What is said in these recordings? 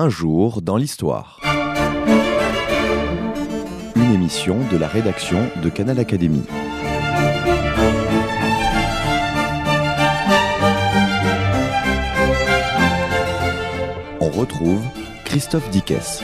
Un jour dans l'histoire. Une émission de la rédaction de Canal Académie. On retrouve Christophe Dickès.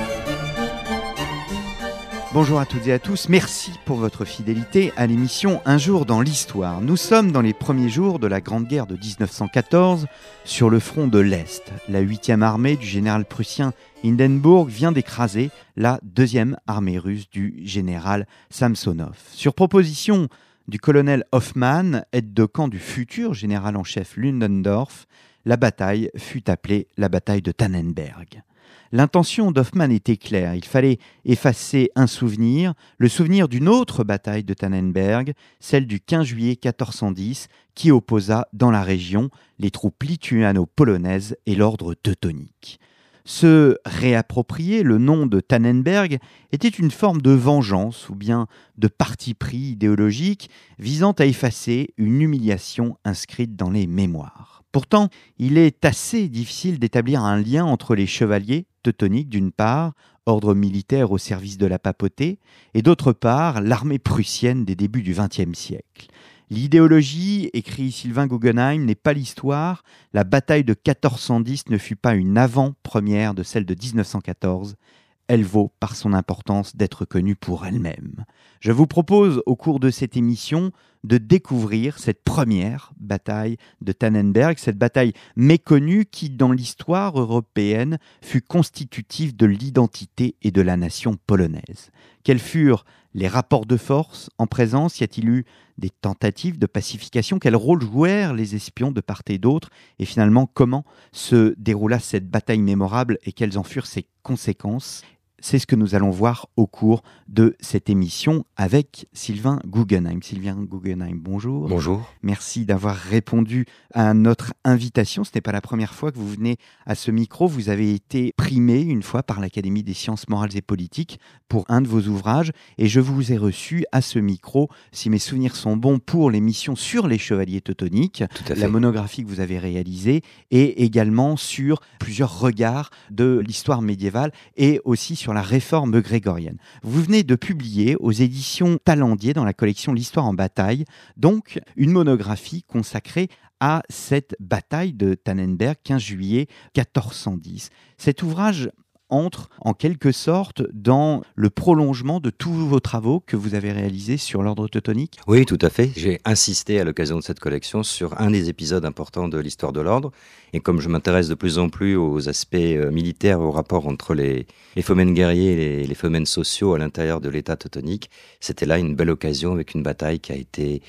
Bonjour à toutes et à tous, merci pour votre fidélité à l'émission Un jour dans l'histoire. Nous sommes dans les premiers jours de la Grande Guerre de 1914 sur le front de l'Est. La 8e armée du général prussien Hindenburg vient d'écraser la deuxième armée russe du général Samsonov. Sur proposition du colonel Hoffmann, aide de camp du futur général en chef Ludendorff, la bataille fut appelée la bataille de Tannenberg. L'intention d'Hoffmann était claire. Il fallait effacer un souvenir, le souvenir d'une autre bataille de Tannenberg, celle du 15 juillet 1410, qui opposa dans la région les troupes lituano-polonaises et l'ordre teutonique. Se réapproprier le nom de Tannenberg était une forme de vengeance ou bien de parti pris idéologique visant à effacer une humiliation inscrite dans les mémoires. Pourtant, il est assez difficile d'établir un lien entre les chevaliers teutoniques d'une part, ordre militaire au service de la papauté, et d'autre part, l'armée prussienne des débuts du XXe siècle. L'idéologie, écrit Sylvain Guggenheim, n'est pas l'histoire. La bataille de 1410 ne fut pas une avant-première de celle de 1914 elle vaut par son importance d'être connue pour elle-même. Je vous propose au cours de cette émission de découvrir cette première bataille de Tannenberg, cette bataille méconnue qui, dans l'histoire européenne, fut constitutive de l'identité et de la nation polonaise. Quels furent les rapports de force en présence? Y a-t-il eu des tentatives de pacification? Quel rôle jouèrent les espions de part et d'autre? Et finalement, comment se déroula cette bataille mémorable et quelles en furent ses conséquences? C'est ce que nous allons voir au cours de cette émission avec Sylvain Guggenheim. Sylvain Guggenheim, bonjour. Bonjour. Merci d'avoir répondu à notre invitation. Ce n'est pas la première fois que vous venez à ce micro. Vous avez été primé une fois par l'Académie des sciences morales et politiques pour un de vos ouvrages et je vous ai reçu à ce micro, si mes souvenirs sont bons, pour l'émission sur les chevaliers teutoniques, la monographie que vous avez réalisée et également sur plusieurs regards de l'histoire médiévale et aussi sur la réforme grégorienne. Vous venez de publier aux éditions Talendier dans la collection L'Histoire en bataille, donc une monographie consacrée à cette bataille de Tannenberg, 15 juillet 1410. Cet ouvrage entre en quelque sorte dans le prolongement de tous vos travaux que vous avez réalisés sur l'ordre teutonique? Oui, tout à fait. J'ai insisté à l'occasion de cette collection sur un des épisodes importants de l'histoire de l'ordre. Et comme je m'intéresse de plus en plus aux aspects euh, militaires, au rapport entre les, les phomènes guerriers et les, les phomènes sociaux à l'intérieur de l'État teutonique, c'était là une belle occasion avec une bataille qui a été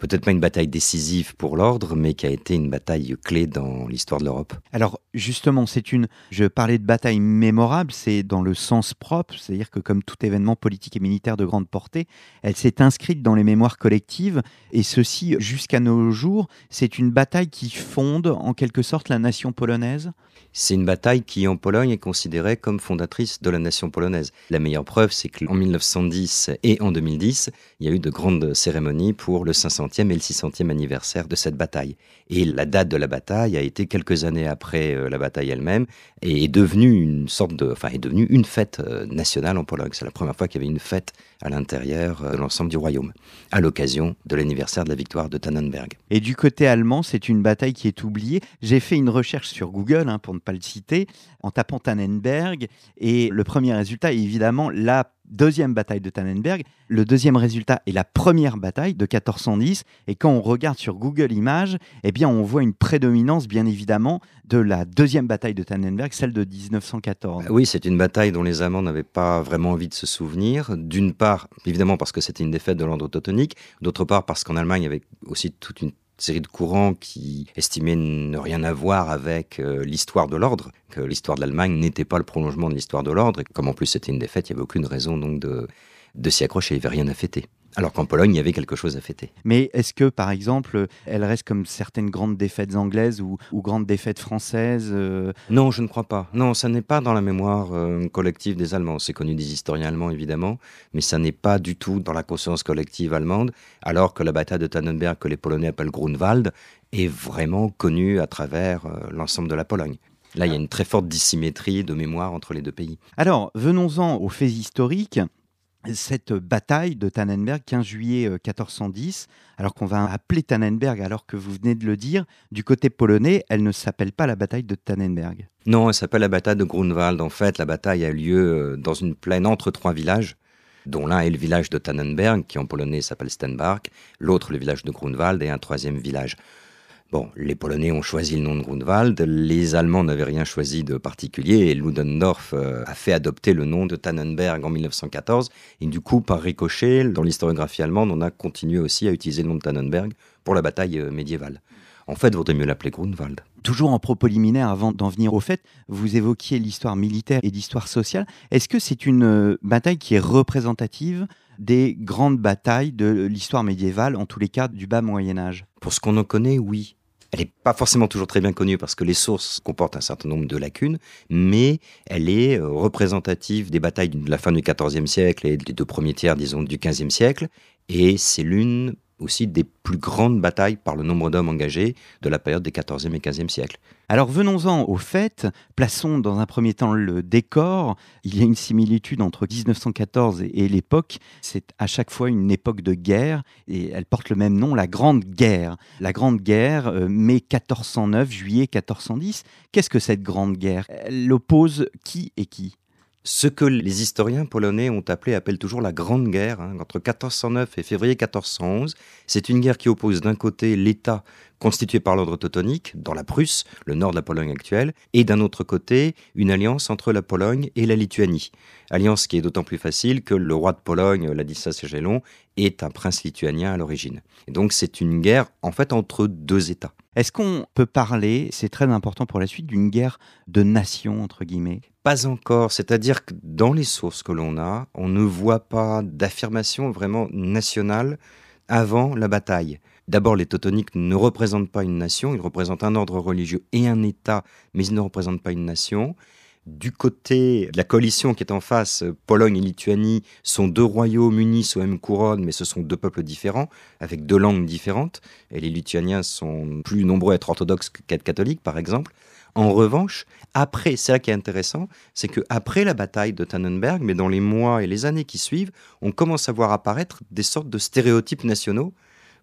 peut-être pas une bataille décisive pour l'ordre, mais qui a été une bataille clé dans l'histoire de l'Europe. Alors justement, c'est une. Je parlais de bataille mémorable, c'est dans le sens propre, c'est-à-dire que comme tout événement politique et militaire de grande portée, elle s'est inscrite dans les mémoires collectives, et ceci jusqu'à nos jours. C'est une bataille qui fonde en quelque sorte la nation polonaise? C'est une bataille qui, en Pologne, est considérée comme fondatrice de la nation polonaise. La meilleure preuve, c'est qu'en 1910 et en 2010, il y a eu de grandes cérémonies pour le 500e et le 600e anniversaire de cette bataille. Et la date de la bataille a été quelques années après euh, la bataille elle-même et est devenue une sorte de, enfin, est devenue une fête euh, nationale en Pologne. C'est la première fois qu'il y avait une fête à l'intérieur euh, de l'ensemble du royaume, à l'occasion de l'anniversaire de la victoire de Tannenberg. Et du côté allemand, c'est une bataille qui est oubliée. J'ai fait une recherche sur Google, hein, pour ne pas le citer, en tapant Tannenberg, et le premier résultat est évidemment la deuxième bataille de Tannenberg. Le deuxième résultat est la première bataille de 1410. Et quand on regarde sur Google Images, eh bien, on voit une prédominance, bien évidemment, de la deuxième bataille de Tannenberg, celle de 1914. Oui, c'est une bataille dont les Allemands n'avaient pas vraiment envie de se souvenir. D'une part, évidemment, parce que c'était une défaite de l'ordre teutonique. D'autre part, parce qu'en Allemagne, il y avait aussi toute une série de courants qui estimaient ne rien avoir avec euh, l'histoire de l'ordre, que l'histoire de l'Allemagne n'était pas le prolongement de l'histoire de l'ordre, et comme en plus c'était une défaite, il n'y avait aucune raison donc de, de s'y accrocher, il n'y avait rien à fêter. Alors qu'en Pologne, il y avait quelque chose à fêter. Mais est-ce que, par exemple, elle reste comme certaines grandes défaites anglaises ou, grandes défaites françaises euh Non, je ne crois pas. Non, ça n'est pas dans la mémoire euh, collective des Allemands. C'est connu des historiens allemands, évidemment, mais ça n'est pas du tout dans la conscience collective allemande, alors que la bataille de Tannenberg, que les Polonais appellent Grunwald, est vraiment connue à travers euh, l'ensemble de la Pologne. Là, il y a une très forte dissymétrie de mémoire entre les deux pays. Alors, venons-en aux faits historiques cette bataille de Tannenberg, 15 juillet 1410, euh, alors qu'on va appeler Tannenberg, alors que vous venez de le dire, du côté polonais, elle ne s'appelle pas la bataille de Tannenberg. Non, elle s'appelle la bataille de Grunwald. En fait, la bataille a lieu euh, dans une plaine entre trois villages, dont l'un est le village de Tannenberg, qui en polonais s'appelle Stenbark, l'autre le village de Grunwald et un troisième village. Bon, les Polonais ont choisi le nom de Grunwald, les Allemands n'avaient rien choisi de particulier et Ludendorff euh, a fait adopter le nom de Tannenberg en 1914. Et du coup, par ricochet, dans l'historiographie allemande, on a continué aussi à utiliser le nom de Tannenberg pour la bataille euh, médiévale. En fait, vaudrait mieux l'appeler Grunwald. Toujours en propos liminaire, avant d'en venir au fait, vous évoquiez l'histoire militaire et l'histoire sociale. Est-ce que c'est une euh, bataille qui est représentative des grandes batailles de l'histoire médiévale, en tous les cas du bas Moyen Âge? Pour ce qu'on en connaît, oui. Elle n'est pas forcément toujours très bien connue parce que les sources comportent un certain nombre de lacunes, mais elle est euh, représentative des batailles de la fin du XIVe siècle et des deux premiers tiers, disons, du XVe siècle. Et c'est l'une aussi des plus grandes batailles par le nombre d'hommes engagés de la période des XIVe et XVe siècles. Alors venons-en au fait, plaçons dans un premier temps le décor. Il y a une similitude entre 1914 et, l'époque. C'est à chaque fois une époque de guerre et elle porte le même nom, la Grande Guerre. La Grande Guerre, euh, mai 1409, juillet 1410. Qu'est-ce que cette Grande Guerre? Elle oppose qui et qui? Ce que les historiens polonais ont appelé, appellent toujours la Grande Guerre, hein, entre 1409 et février 1411. C'est une guerre qui oppose d'un côté l'État constitué par l'ordre teutonique, dans la Prusse, le nord de la Pologne actuelle, et d'un autre côté, une alliance entre la Pologne et la Lituanie. Alliance qui est d'autant plus facile que le roi de Pologne, Ladislas Jagiellon, est un prince lituanien à l'origine. Donc c'est une guerre, en fait, entre deux États. Est-ce qu'on peut parler, c'est très important pour la suite, d'une guerre de nation, entre guillemets? Pas encore, c'est-à-dire que dans les sources que l'on a, on ne voit pas d'affirmation vraiment nationale avant la bataille. D'abord, les Teutoniques ne représentent pas une nation, ils représentent un ordre religieux et un État, mais ils ne représentent pas une nation. Du côté de la coalition qui est en face, Pologne et Lituanie sont deux royaumes unis sous même couronne, mais ce sont deux peuples différents, avec deux langues différentes. Et les Lituaniens sont plus nombreux à être orthodoxes qu'à catholiques, par exemple. En revanche, après, c'est là qui est intéressant, c'est que après la bataille de Tannenberg, mais dans les mois et les années qui suivent, on commence à voir apparaître des sortes de stéréotypes nationaux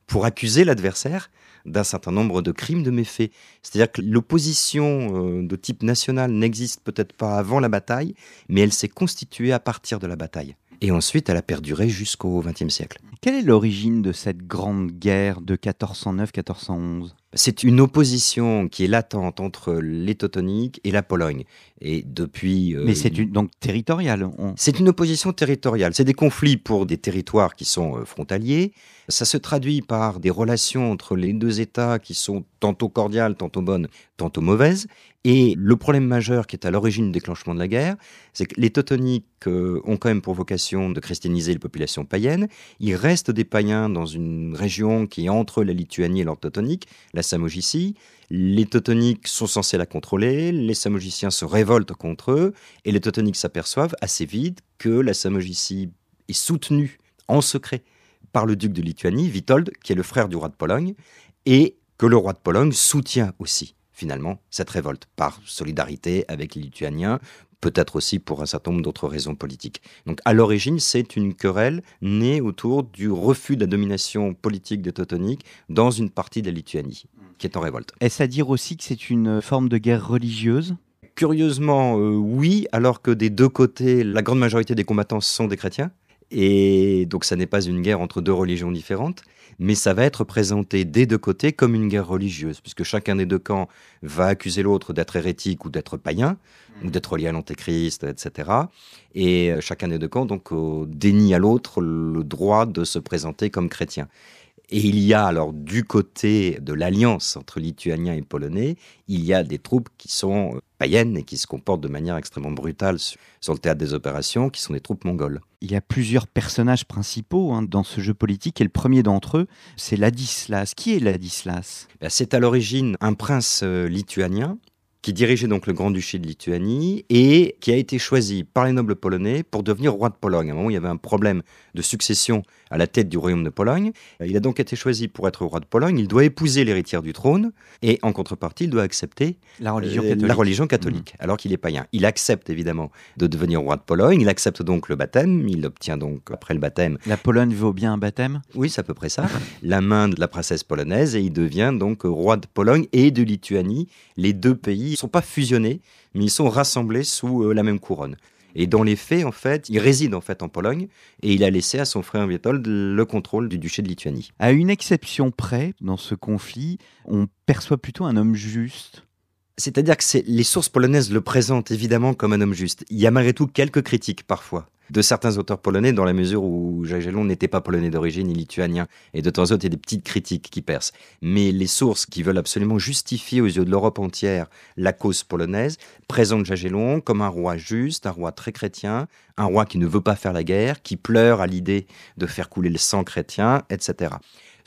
pour accuser l'adversaire d'un certain nombre de crimes, de méfaits. C'est-à-dire que l'opposition euh, de type national n'existe peut-être pas avant la bataille, mais elle s'est constituée à partir de la bataille. Et ensuite, elle a perduré jusqu'au XXe siècle. Quelle est l'origine de cette grande guerre de 1409-1411 C'est une opposition qui est latente entre les Teutoniques et la Pologne. Et depuis. Euh, Mais c'est donc territorial. C'est une opposition territoriale. C'est des conflits pour des territoires qui sont euh, frontaliers. Ça se traduit par des relations entre les deux États qui sont tantôt cordiales, tantôt bonnes, tantôt mauvaises. Et le problème majeur qui est à l'origine du déclenchement de la guerre, c'est que les Teutoniques euh, ont quand même pour vocation de christianiser les populations païennes. Il reste des païens dans une région qui est entre la Lituanie et l'ordre teutonique, la Samogitie. Les Teutoniques sont censés la contrôler, les Samogiciens se révoltent contre eux, et les Teutoniques s'aperçoivent assez vite que la Samogitie est soutenue en secret par le duc de Lituanie, Witold, qui est le frère du roi de Pologne, et que le roi de Pologne soutient aussi finalement cette révolte, par solidarité avec les Lituaniens, peut-être aussi pour un certain nombre d'autres raisons politiques. Donc à l'origine, c'est une querelle née autour du refus de la domination politique des Teutoniques dans une partie de la Lituanie, qui est en révolte. Est-ce à dire aussi que c'est une forme de guerre religieuse? Curieusement, euh, oui, alors que des deux côtés, la grande majorité des combattants sont des chrétiens. Et donc ça n'est pas une guerre entre deux religions différentes, mais ça va être présenté des deux côtés comme une guerre religieuse, puisque chacun des deux camps va accuser l'autre d'être hérétique ou d'être païen, ou d'être lié à l'antéchrist, etc. Et euh, chacun des deux camps donc dénie à l'autre le droit de se présenter comme chrétien. Et il y a alors du côté de l'alliance entre Lituaniens et Polonais, il y a des troupes qui sont euh, païennes et qui se comportent de manière extrêmement brutale sur le théâtre des opérations, qui sont des troupes mongoles. Il y a plusieurs personnages principaux hein, dans ce jeu politique, et le premier d'entre eux, c'est Ladislas. Qui est Ladislas? Ben, C'est à l'origine un prince euh, lituanien qui dirigeait donc le Grand-Duché de Lituanie et qui a été choisi par les nobles polonais pour devenir roi de Pologne. À un moment, il y avait un problème de succession à la tête du royaume de Pologne. Il a donc été choisi pour être roi de Pologne. Il doit épouser l'héritière du trône et en contrepartie, il doit accepter la religion euh, catholique, la religion catholique Mmh. alors qu'il est païen. Il accepte évidemment de devenir roi de Pologne. Il accepte donc le baptême. Il obtient donc après le baptême, La Pologne vaut bien un baptême? Oui, c'est à peu près ça, la main de la princesse polonaise et il devient donc roi de Pologne et de Lituanie. Les deux pays ne sont pas fusionnés, mais ils sont rassemblés sous euh, la même couronne. Et dans les faits, en fait, il réside en fait en Pologne et il a laissé à son frère Witold le contrôle du duché de Lituanie. À une exception près, dans ce conflit, on perçoit plutôt un homme juste. C'est-à-dire que les sources polonaises le présentent évidemment comme un homme juste. Il y a malgré tout quelques critiques parfois de certains auteurs polonais dans la mesure où Jagiellon n'était pas polonais d'origine ni lituanien et de temps en temps il y a des petites critiques qui percent. Mais les sources qui veulent absolument justifier aux yeux de l'Europe entière la cause polonaise présentent Jagiellon comme un roi juste, un roi très chrétien, un roi qui ne veut pas faire la guerre, qui pleure à l'idée de faire couler le sang chrétien, etc.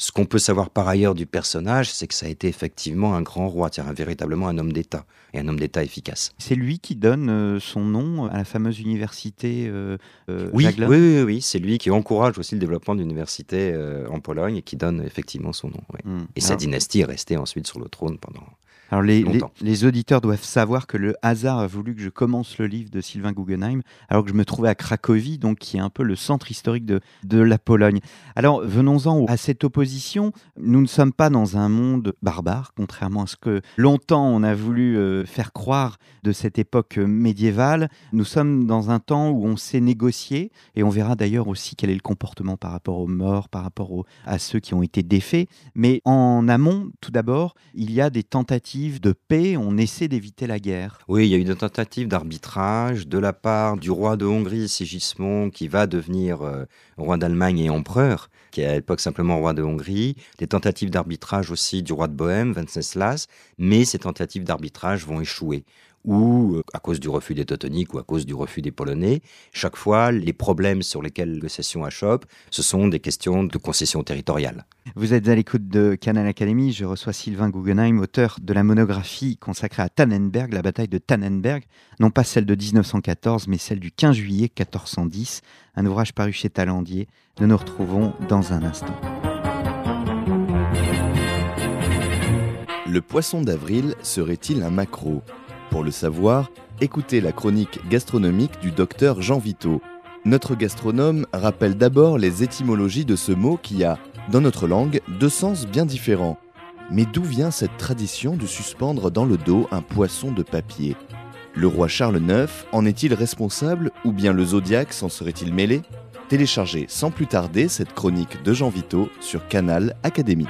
Ce qu'on peut savoir par ailleurs du personnage, c'est que ça a été effectivement un grand roi, c'est-à-dire véritablement un homme d'État, et un homme d'État efficace. C'est lui qui donne euh, son nom à la fameuse université euh, euh, Oui, oui, oui, oui, c'est lui qui encourage aussi le développement de l'université euh, en Pologne et qui donne effectivement son nom. oui. Hmm. Et sa dynastie est restée ensuite sur le trône pendant. Alors les, les, auditeurs doivent savoir que le hasard a voulu que je commence le livre de Sylvain Guggenheim alors que je me trouvais à Cracovie, donc qui est un peu le centre historique de, de la Pologne. Alors venons-en à cette opposition. Nous ne sommes pas dans un monde barbare, contrairement à ce que longtemps on a voulu euh, faire croire de cette époque médiévale. Nous sommes dans un temps où on sait négocier et on verra d'ailleurs aussi quel est le comportement par rapport aux morts, par rapport aux- à ceux qui ont été défaits. Mais en amont, tout d'abord, il y a des tentatives de paix, on essaie d'éviter la guerre. Oui, il y a eu des tentatives d'arbitrage de la part du roi de Hongrie, Sigismond, qui va devenir euh, roi d'Allemagne et empereur, qui est à l'époque simplement roi de Hongrie. Des tentatives d'arbitrage aussi du roi de Bohême, Venceslas, mais ces tentatives d'arbitrage vont échouer ou euh, à cause du refus des Teutoniques ou à cause du refus des Polonais. Chaque fois, les problèmes sur lesquels la négociation achoppe, ce sont des questions de concession territoriale. Vous êtes à l'écoute de Canal Academy, je reçois Sylvain Guggenheim, auteur de la monographie consacrée à Tannenberg, la bataille de Tannenberg, non pas celle de 1914, mais celle du 15 juillet 1410, un ouvrage paru chez Talandier. Nous nous retrouvons dans un instant. Le poisson d'avril serait-il un maquereau Pour le savoir, écoutez la chronique gastronomique du docteur Jean Vito. Notre gastronome rappelle d'abord les étymologies de ce mot qui a, dans notre langue, deux sens bien différents. Mais d'où vient cette tradition de suspendre dans le dos un poisson de papier? Le roi Charles IX en est-il responsable ou bien le zodiaque s'en serait-il mêlé? Téléchargez sans plus tarder cette chronique de Jean Vito sur Canal Académie.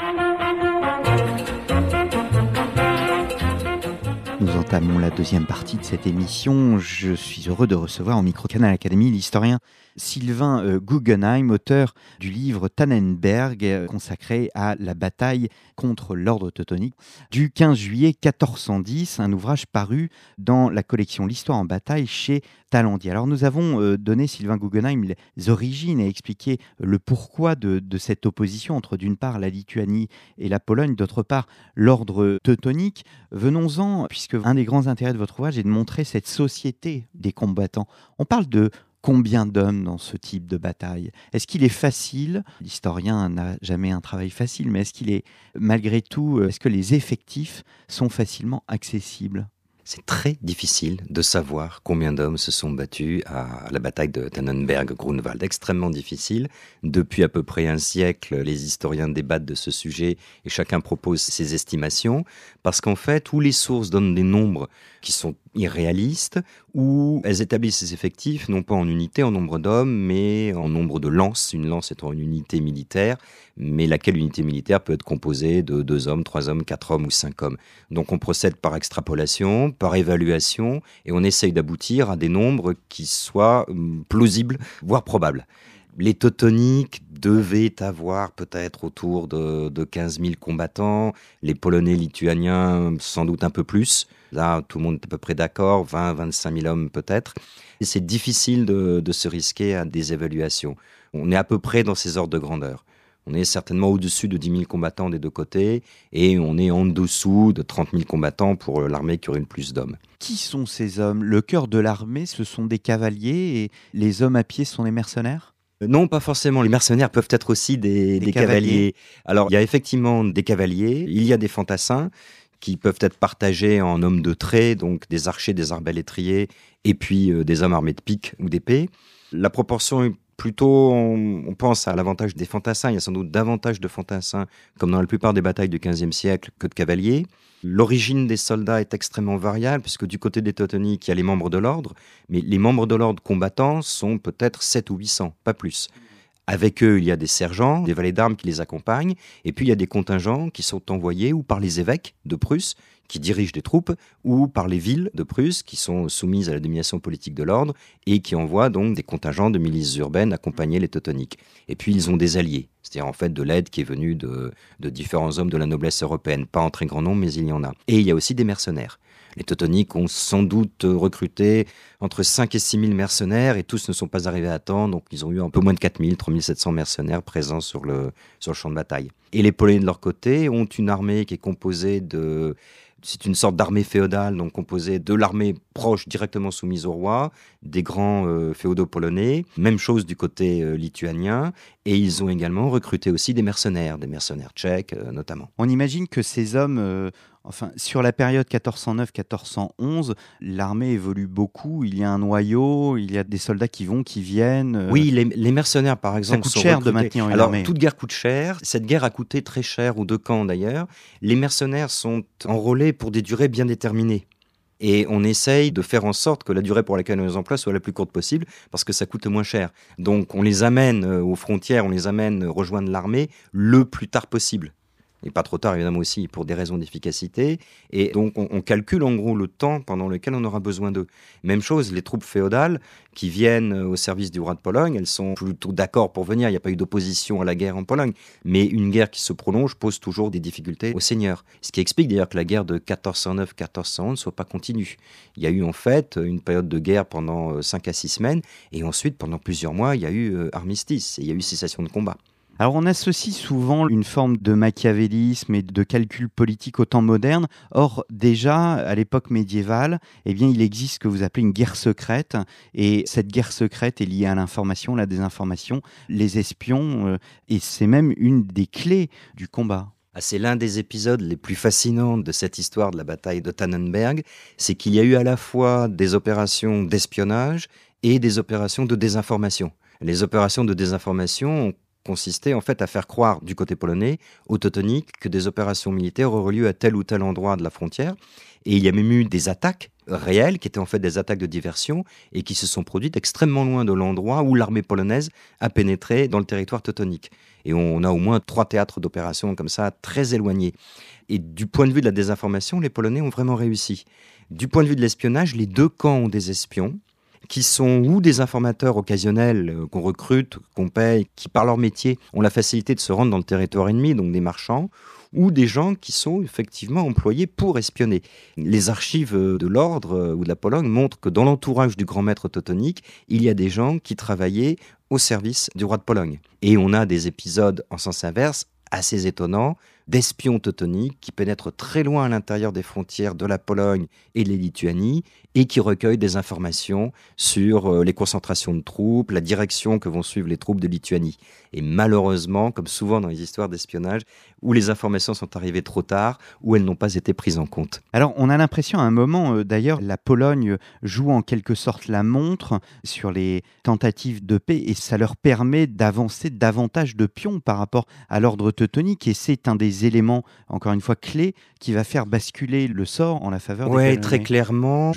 Nous entamons la deuxième partie de cette émission. Je suis heureux de recevoir en micro Canal Academy l'historien Sylvain euh, Guggenheim, auteur du livre Tannenberg, euh, consacré à la bataille contre l'ordre teutonique du 15 juillet 1410, un ouvrage paru dans la collection L'Histoire en bataille chez Talandier. Alors nous avons euh, donné, Sylvain Guggenheim, les origines et expliqué le pourquoi de, de cette opposition entre d'une part la Lituanie et la Pologne, d'autre part l'ordre teutonique. Venons-en, puisque un des grands intérêts de votre ouvrage est de montrer cette société des combattants. On parle de combien d'hommes dans ce type de bataille? Est-ce qu'il est facile L'historien n'a jamais un travail facile, mais est-ce qu'il est malgré tout, est-ce que les effectifs sont facilement accessibles? C'est très difficile de savoir combien d'hommes se sont battus à la bataille de Tannenberg-Grunwald. Extrêmement difficile. Depuis à peu près un siècle, les historiens débattent de ce sujet et chacun propose ses estimations parce qu'en fait, où les sources donnent des nombres qui sont irréalistes, où elles établissent ces effectifs non pas en unité, en nombre d'hommes, mais en nombre de lances, une lance étant une unité militaire, mais laquelle unité militaire peut être composée de deux hommes, trois hommes, quatre hommes ou cinq hommes. Donc on procède par extrapolation, par évaluation, et on essaye d'aboutir à des nombres qui soient hum, plausibles, voire probables. Les Teutoniques devaient avoir peut-être autour de, de 15 000 combattants, les Polonais lituaniens sans doute un peu plus. Là, tout le monde est à peu près d'accord, 20 25 000 hommes peut-être. C'est difficile de, de se risquer à des évaluations. On est à peu près dans ces ordres de grandeur. On est certainement au-dessus de 10 000 combattants des deux côtés et on est en dessous de 30 000 combattants pour l'armée qui aurait le plus d'hommes. Qui sont ces hommes? Le cœur de l'armée, ce sont des cavaliers et les hommes à pied sont des mercenaires? Non, pas forcément. Les mercenaires peuvent être aussi des, cavaliers. cavaliers. Alors, il y a effectivement des cavaliers, il y a des fantassins qui peuvent être partagés en hommes de trait, donc des archers, des arbalétriers, et puis euh, des hommes armés de piques ou d'épées. La proportion est plutôt, on, pense à l'avantage des fantassins. Il y a sans doute davantage de fantassins, comme dans la plupart des batailles du XVe siècle, que de cavaliers. L'origine des soldats est extrêmement variable, puisque du côté des Teutoniques, il y a les membres de l'ordre, mais les membres de l'ordre combattants sont peut-être 7 ou 800, pas plus. Avec eux, il y a des sergents, des valets d'armes qui les accompagnent, et puis il y a des contingents qui sont envoyés ou par les évêques de Prusse, qui dirigent des troupes, ou par les villes de Prusse, qui sont soumises à la domination politique de l'ordre, et qui envoient donc des contingents de milices urbaines accompagner les Teutoniques. Et puis ils ont des alliés, c'est-à-dire en fait de l'aide qui est venue de, de différents hommes de la noblesse européenne, pas en très grand nombre, mais il y en a. Et il y a aussi des mercenaires. Les Teutoniques ont sans doute recruté entre 5 et 6 000 mercenaires et tous ne sont pas arrivés à temps, donc ils ont eu un peu moins de 4 000, 3 700 mercenaires présents sur le, sur le champ de bataille. Et les Polonais de leur côté ont une armée qui est composée de c'est une sorte d'armée féodale, donc composée de l'armée proche directement soumise au roi, des grands euh, féodaux polonais. Même chose du côté euh, lituanien. Et ils ont également recruté aussi des mercenaires, des mercenaires tchèques euh, notamment. On imagine que ces hommes Enfin, sur la période 1409-1411, l'armée évolue beaucoup. Il y a un noyau, il y a des soldats qui vont, qui viennent. Euh. Oui, les, mercenaires, par exemple, ça coûte cher de maintenir une Alors, toute guerre coûte cher. Cette guerre a coûté très cher aux deux camps d'ailleurs. Les mercenaires sont enrôlés pour des durées bien déterminées. Et on essaye de faire en sorte que la durée pour laquelle on les emploie soit la plus courte possible, parce que ça coûte moins cher. Donc on les amène euh, aux frontières, on les amène rejoindre l'armée le plus tard possible et pas trop tard évidemment aussi pour des raisons d'efficacité. Et donc on, calcule en gros le temps pendant lequel on aura besoin d'eux. Même chose, les troupes féodales qui viennent au service du roi de Pologne, elles sont plutôt d'accord pour venir. Il n'y a pas eu d'opposition à la guerre en Pologne, mais une guerre qui se prolonge pose toujours des difficultés aux seigneurs. Ce qui explique d'ailleurs que la guerre de 1409-1411 ne soit pas continue. Il y a eu en fait une période de guerre pendant 5 à 6 semaines, et ensuite pendant plusieurs mois, il y a eu euh, armistice, et il y a eu cessation de combat. Alors on associe souvent une forme de machiavélisme et de calcul politique au temps moderne. Or déjà à l'époque médiévale, eh bien il existe ce que vous appelez une guerre secrète et cette guerre secrète est liée à l'information, la désinformation, les espions euh, et c'est même une des clés du combat. Ah, c'est l'un des épisodes les plus fascinants de cette histoire de la bataille de Tannenberg, c'est qu'il y a eu à la fois des opérations d'espionnage et des opérations de désinformation. Les opérations de désinformation ont consistait en fait à faire croire du côté polonais aux Teutoniques que des opérations militaires auraient lieu à tel ou tel endroit de la frontière. Et il y a même eu des attaques réelles qui étaient en fait des attaques de diversion et qui se sont produites extrêmement loin de l'endroit où l'armée polonaise a pénétré dans le territoire teutonique. Et on a au moins trois théâtres d'opérations comme ça très éloignés. Et du point de vue de la désinformation, les Polonais ont vraiment réussi. Du point de vue de l'espionnage, les deux camps ont des espions qui sont ou des informateurs occasionnels euh, qu'on recrute, qu'on paye, qui par leur métier ont la facilité de se rendre dans le territoire ennemi, donc des marchands, ou des gens qui sont effectivement employés pour espionner. Les archives de l'ordre euh, ou de la Pologne montrent que dans l'entourage du grand maître teutonique, il y a des gens qui travaillaient au service du roi de Pologne. Et on a des épisodes en sens inverse assez étonnants d'espions teutoniques qui pénètrent très loin à l'intérieur des frontières de la Pologne et de la Lituanie et qui recueillent des informations sur euh, les concentrations de troupes, la direction que vont suivre les troupes de Lituanie. Et malheureusement, comme souvent dans les histoires d'espionnage, où les informations sont arrivées trop tard, où elles n'ont pas été prises en compte. Alors on a l'impression à un moment, euh, d'ailleurs, la Pologne joue en quelque sorte la montre sur les tentatives de paix et ça leur permet d'avancer davantage de pions par rapport à l'ordre teutonique et c'est un des éléments, encore une fois, clés qui va faire basculer le sort en la faveur des Oui, très clairement.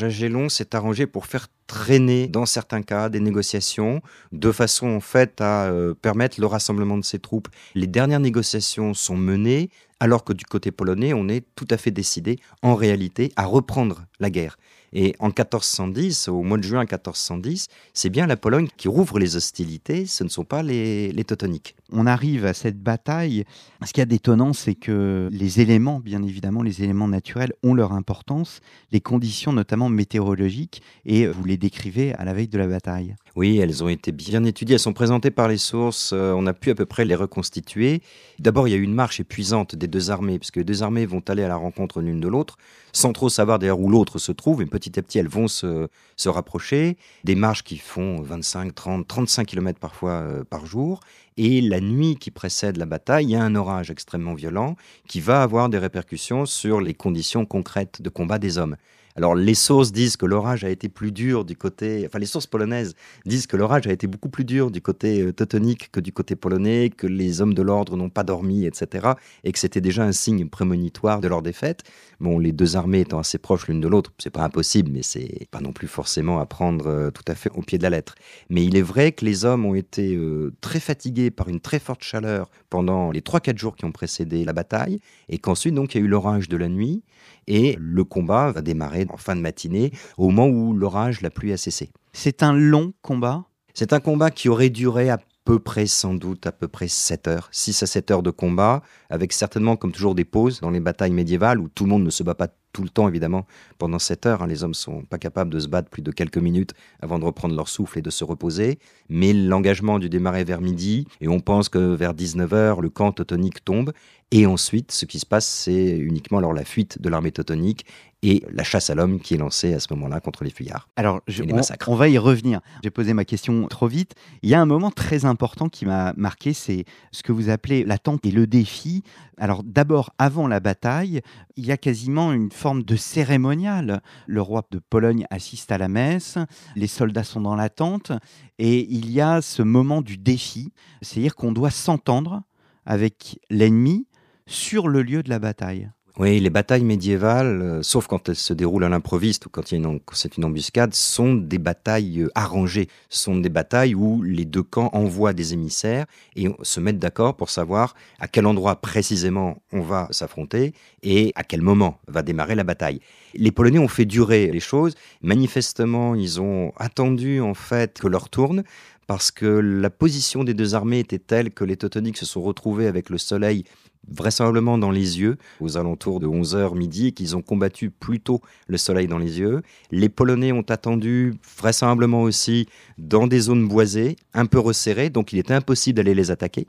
S'est arrangé pour faire traîner, dans certains cas, des négociations, de façon en fait à euh, permettre le rassemblement de ces troupes. Les dernières négociations sont menées, alors que du côté polonais, on est tout à fait décidé, en réalité, à reprendre la guerre. Et en 1410, au mois de juin 1410, c'est bien la Pologne qui rouvre les hostilités, ce ne sont pas les, les Teutoniques. On arrive à cette bataille. Ce qu'il y a d'étonnant, c'est que les éléments, bien évidemment, les éléments naturels ont leur importance, les conditions notamment météorologiques, et vous les décrivez à la veille de la bataille. Oui, elles ont été bien étudiées, elles sont présentées par les sources, euh, on a pu à peu près les reconstituer. D'abord, il y a eu une marche épuisante des deux armées, puisque les deux armées vont aller à la rencontre l'une de l'autre, sans trop savoir d'ailleurs où l'autre se trouve, et petit à petit, elles vont se, se rapprocher. Des marches qui font 25, 30, 35 km parfois euh, par jour, et la nuit qui précède la bataille, il y a un orage extrêmement violent qui va avoir des répercussions sur les conditions concrètes de combat des hommes. Alors les sources disent que l'orage a été plus dur du côté, enfin les sources polonaises disent que l'orage a été beaucoup plus dur du côté euh, teutonique que du côté polonais, que les hommes de l'ordre n'ont pas dormi, etc. Et que c'était déjà un signe prémonitoire de leur défaite. Bon, les deux armées étant assez proches l'une de l'autre, c'est pas impossible, mais c'est pas non plus forcément à prendre euh, tout à fait au pied de la lettre. Mais il est vrai que les hommes ont été euh, très fatigués par une très forte chaleur pendant les 3-4 jours qui ont précédé la bataille, et qu'ensuite donc il y a eu l'orage de la nuit, et le combat va démarrer en fin de matinée, au moment où l'orage, la pluie a cessé. C'est un long combat? C'est un combat qui aurait duré à peu près, sans doute, à peu près 7 heures, 6 à 7 heures de combat, avec certainement, comme toujours, des pauses dans les batailles médiévales où tout le monde ne se bat pas tout le temps, évidemment, pendant 7 heures. Hein. Les hommes sont pas capables de se battre plus de quelques minutes avant de reprendre leur souffle et de se reposer. Mais l'engagement du démarrer vers midi, et on pense que vers 19 heures, le camp teutonique tombe. Et ensuite, ce qui se passe, c'est uniquement alors la fuite de l'armée teutonique et la chasse à l'homme qui est lancée à ce moment-là contre les fuyards. Alors, je, on, on, va y revenir. J'ai posé ma question trop vite. Il y a un moment très important qui m'a marqué, c'est ce que vous appelez l'attente et le défi. Alors, d'abord, avant la bataille, il y a quasiment une forme de cérémonial. Le roi de Pologne assiste à la messe, les soldats sont dans l'attente, et il y a ce moment du défi, c'est-à-dire qu'on doit s'entendre avec l'ennemi sur le lieu de la bataille. Oui, les batailles médiévales, euh, sauf quand elles se déroulent à l'improviste ou quand c'est une embuscade, sont des batailles euh, arrangées. Sont des batailles où les deux camps envoient des émissaires et se mettent d'accord pour savoir à quel endroit précisément on va s'affronter et à quel moment va démarrer la bataille. Les Polonais ont fait durer les choses. Manifestement, ils ont attendu en fait que leur tourne parce que la position des deux armées était telle que les Teutoniques se sont retrouvés avec le soleil vraisemblablement dans les yeux, aux alentours de 11h midi, et qu'ils ont combattu plutôt le soleil dans les yeux. Les Polonais ont attendu vraisemblablement aussi dans des zones boisées, un peu resserrées, donc il était impossible d'aller les attaquer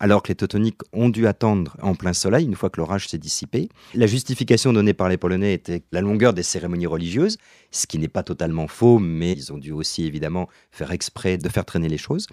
alors que les Teutoniques ont dû attendre en plein soleil une fois que l'orage s'est dissipé. La justification donnée par les Polonais était la longueur des cérémonies religieuses, ce qui n'est pas totalement faux, mais ils ont dû aussi évidemment faire exprès de faire traîner les choses.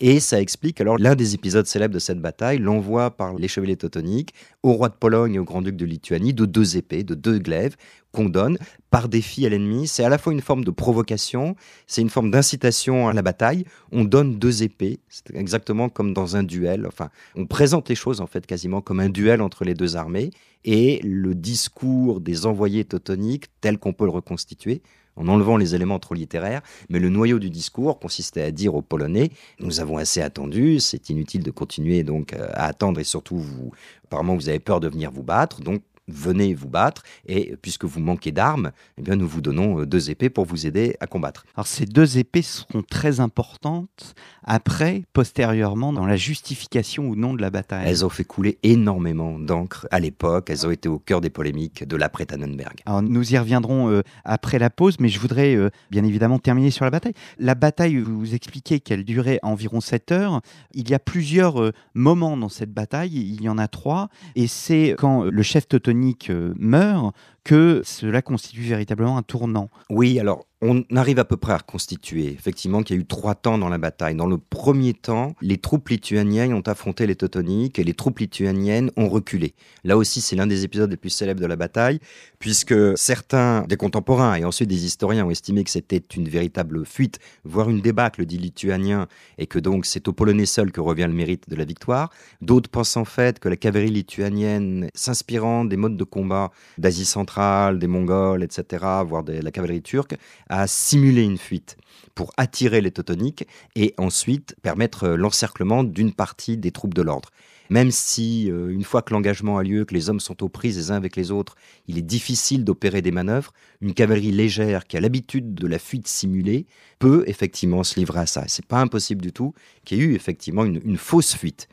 Et ça explique alors l'un des épisodes célèbres de cette bataille, l'envoi par les chevaliers teutoniques au roi de Pologne et au grand-duc de Lituanie de deux épées, de deux glaives, qu'on donne par défi à l'ennemi. C'est à la fois une forme de provocation, c'est une forme d'incitation à la bataille. On donne deux épées, c'est exactement comme dans un duel. Enfin, on présente les choses en fait quasiment comme un duel entre les deux armées. Et le discours des envoyés teutoniques, tel qu'on peut le reconstituer, en enlevant les éléments trop littéraires, mais le noyau du discours consistait à dire aux Polonais nous avons assez attendu, c'est inutile de continuer donc euh, à attendre et surtout vous apparemment vous avez peur de venir vous battre, donc venez vous battre et puisque vous manquez d'armes, eh bien nous vous donnons euh, deux épées pour vous aider à combattre. Alors ces deux épées seront très importantes après, postérieurement, dans la justification ou non de la bataille. Elles ont fait couler énormément d'encre à l'époque, elles ont été au cœur des polémiques de l'après-Tannenberg. Alors nous y reviendrons euh, après la pause, mais je voudrais euh, bien évidemment terminer sur la bataille. La bataille, vous expliquez qu'elle durait environ 7 heures. Il y a plusieurs moments dans cette bataille, il y en a trois, et c'est quand le chef teutonique euh, meurt que cela constitue véritablement un tournant. Oui, alors on arrive à peu près à reconstituer effectivement qu'il y a eu trois temps dans la bataille. Dans le premier temps, les troupes lituaniennes ont affronté les Teutoniques et les troupes lituaniennes ont reculé. Là aussi, c'est l'un des épisodes les plus célèbres de la bataille, puisque certains des contemporains et ensuite des historiens ont estimé que c'était une véritable fuite, voire une débâcle dit lituanien, et que donc c'est aux Polonais seuls que revient le mérite de la victoire. D'autres pensent en fait que la cavalerie lituanienne, s'inspirant des modes de combat d'Asie centrale, des Mongols, etc., voire de la cavalerie turque, à simuler une fuite pour attirer les Teutoniques et ensuite permettre l'encerclement d'une partie des troupes de l'ordre. Même si, euh, une fois que l'engagement a lieu, que les hommes sont aux prises les uns avec les autres, il est difficile d'opérer des manœuvres, une cavalerie légère qui a l'habitude de la fuite simulée peut effectivement se livrer à ça. C'est pas impossible du tout qu'il y ait eu effectivement une, fausse fuite.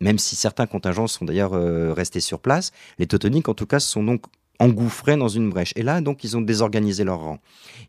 Même si certains contingents sont d'ailleurs euh, restés sur place, les Teutoniques en tout cas sont donc engouffrés dans une brèche. Et là, donc, ils ont désorganisé leur rang.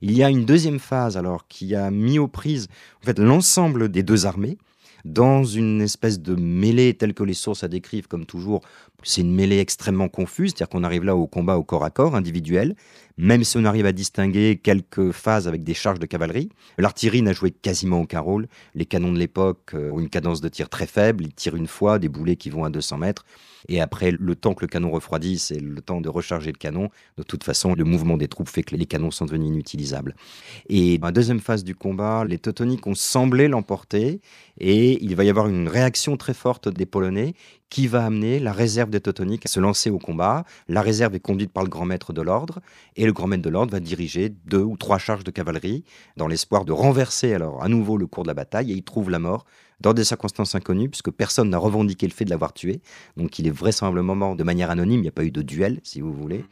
Il y a une deuxième phase, alors, qui a mis aux prises, en fait, l'ensemble des deux armées, dans une espèce de mêlée telle que les sources la décrivent comme toujours. C'est une mêlée extrêmement confuse, c'est-à-dire qu'on arrive là au combat au corps à corps individuel, même si on arrive à distinguer quelques phases avec des charges de cavalerie. L'artillerie n'a joué quasiment aucun rôle. Les canons de l'époque euh, ont une cadence de tir très faible, ils tirent une fois, des boulets qui vont à 200 mètres. Et après, le temps que le canon refroidit, c'est le temps de recharger le canon. De toute façon, le mouvement des troupes fait que les canons sont devenus inutilisables. Et dans la deuxième phase du combat, les Teutoniques ont semblé l'emporter et il va y avoir une réaction très forte des Polonais qui va amener la réserve des Teutoniques à se lancer au combat. La réserve est conduite par le grand maître de l'ordre et le grand maître de l'ordre va diriger deux ou trois charges de cavalerie dans l'espoir de renverser alors à nouveau le cours de la bataille et il trouve la mort dans des circonstances inconnues, puisque personne n'a revendiqué le fait de l'avoir tué. Donc il est vraisemblablement de manière anonyme, il n'y a pas eu de duel, si vous voulez.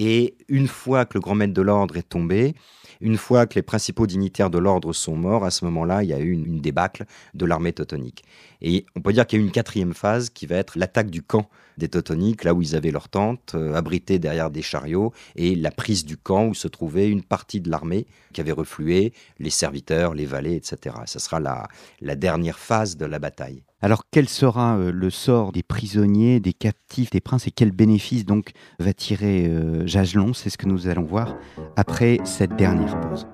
Et une fois que le grand maître de l'ordre est tombé, une fois que les principaux dignitaires de l'ordre sont morts, à ce moment-là, il y a eu une, débâcle de l'armée teutonique. Et on peut dire qu'il y a eu une quatrième phase qui va être l'attaque du camp des Teutoniques, là où ils avaient leur tente, euh, abrités derrière des chariots, et la prise du camp où se trouvait une partie de l'armée qui avait reflué, les serviteurs, les valets, etc. Ce sera la dernière phase de la bataille. Alors quel sera euh, le sort des prisonniers, des captifs, des princes et quel bénéfice donc va tirer euh, Jagelon? C'est ce que nous allons voir après cette dernière pause.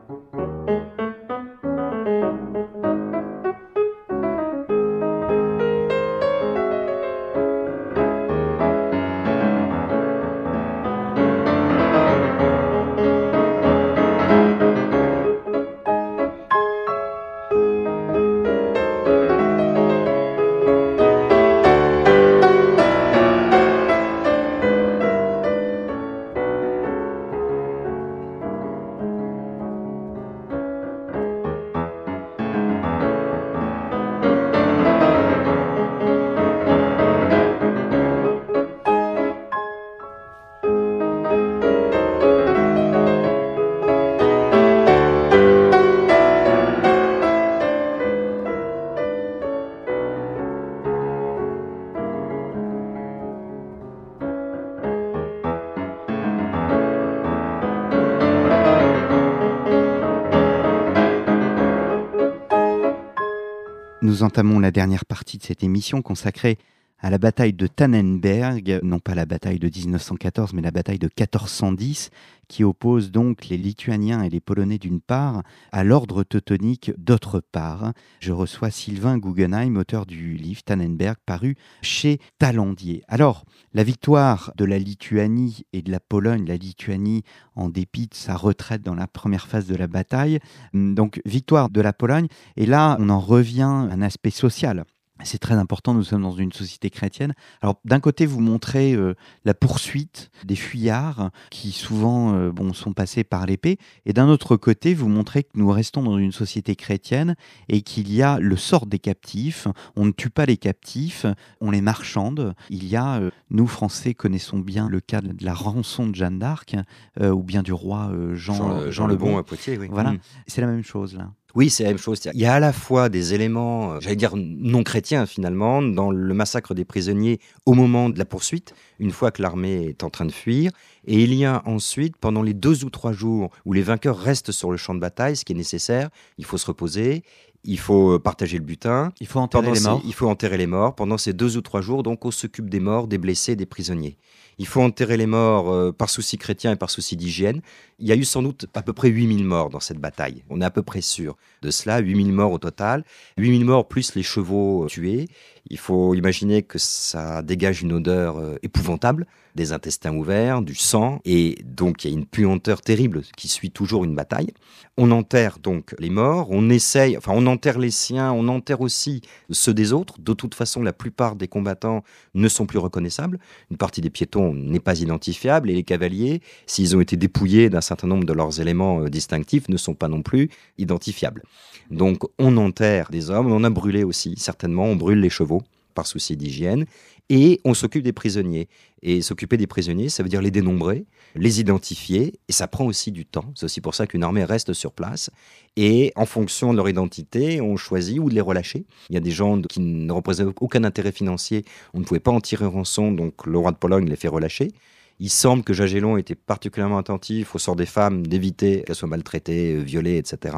Nous entamons la dernière partie de cette émission consacrée à la bataille de Tannenberg, non pas la bataille de 1914, mais la bataille de 1410, qui oppose donc les Lituaniens et les Polonais d'une part à l'ordre teutonique d'autre part. Je reçois Sylvain Guggenheim, auteur du livre Tannenberg, paru chez Talandier. Alors, la victoire de la Lituanie et de la Pologne, la Lituanie en dépit de sa retraite dans la première phase de la bataille, donc victoire de la Pologne, et là on en revient à un aspect social. C'est très important, nous sommes dans une société chrétienne. Alors d'un côté, vous montrez euh, la poursuite des fuyards qui souvent euh, bon, sont passés par l'épée, et d'un autre côté, vous montrez que nous restons dans une société chrétienne et qu'il y a le sort des captifs. On ne tue pas les captifs, on les marchande. Il y a, euh, nous Français connaissons bien le cas de la rançon de Jeanne d'Arc ou bien du roi Jean, Jean, le Bon à Poitiers. Oui. Voilà, mm. c'est la même chose là. Oui, c'est la même chose. Il y a à la fois des éléments, euh, j'allais dire non chrétiens finalement, dans le massacre des prisonniers au moment de la poursuite, une fois que l'armée est en train de fuir. Et il y a ensuite, pendant les deux ou trois jours où les vainqueurs restent sur le champ de bataille, ce qui est nécessaire, il faut se reposer, il faut euh, partager le butin. Il faut enterrer les morts. il faut enterrer les morts. Pendant ces deux ou trois jours, donc, on s'occupe des morts, des blessés, des prisonniers. Il faut enterrer les morts euh, par souci chrétien et par souci d'hygiène. Il y a eu sans doute à peu près 8000 morts dans cette bataille. On est à peu près sûr de cela, 8000 morts au total. 8000 morts plus les chevaux euh, tués. Il faut imaginer que ça dégage une odeur épouvantable des intestins ouverts, du sang, et donc il y a une puanteur terrible qui suit toujours une bataille. On enterre donc les morts, on essaye, enfin on enterre les siens, on enterre aussi ceux des autres. De toute façon, la plupart des combattants ne sont plus reconnaissables. Une partie des piétons n'est pas identifiable et les cavaliers, s'ils ont été dépouillés d'un certain nombre de leurs éléments euh, distinctifs, ne sont pas non plus identifiables. Donc on enterre des hommes, on a brûlé aussi, certainement, on brûle les chevaux par souci d'hygiène, et on s'occupe des prisonniers. Et s'occuper des prisonniers, ça veut dire les dénombrer, les identifier, et ça prend aussi du temps. C'est aussi pour ça qu'une armée reste sur place. Et en fonction de leur identité, on choisit ou de les relâcher. Il y a des gens qui ne représentent aucun intérêt financier, on ne pouvait pas en tirer rançon, donc le roi de Pologne les fait relâcher. Il semble que Jagellon était particulièrement attentif au sort des femmes, d'éviter qu'elles soient maltraitées, violées, etc.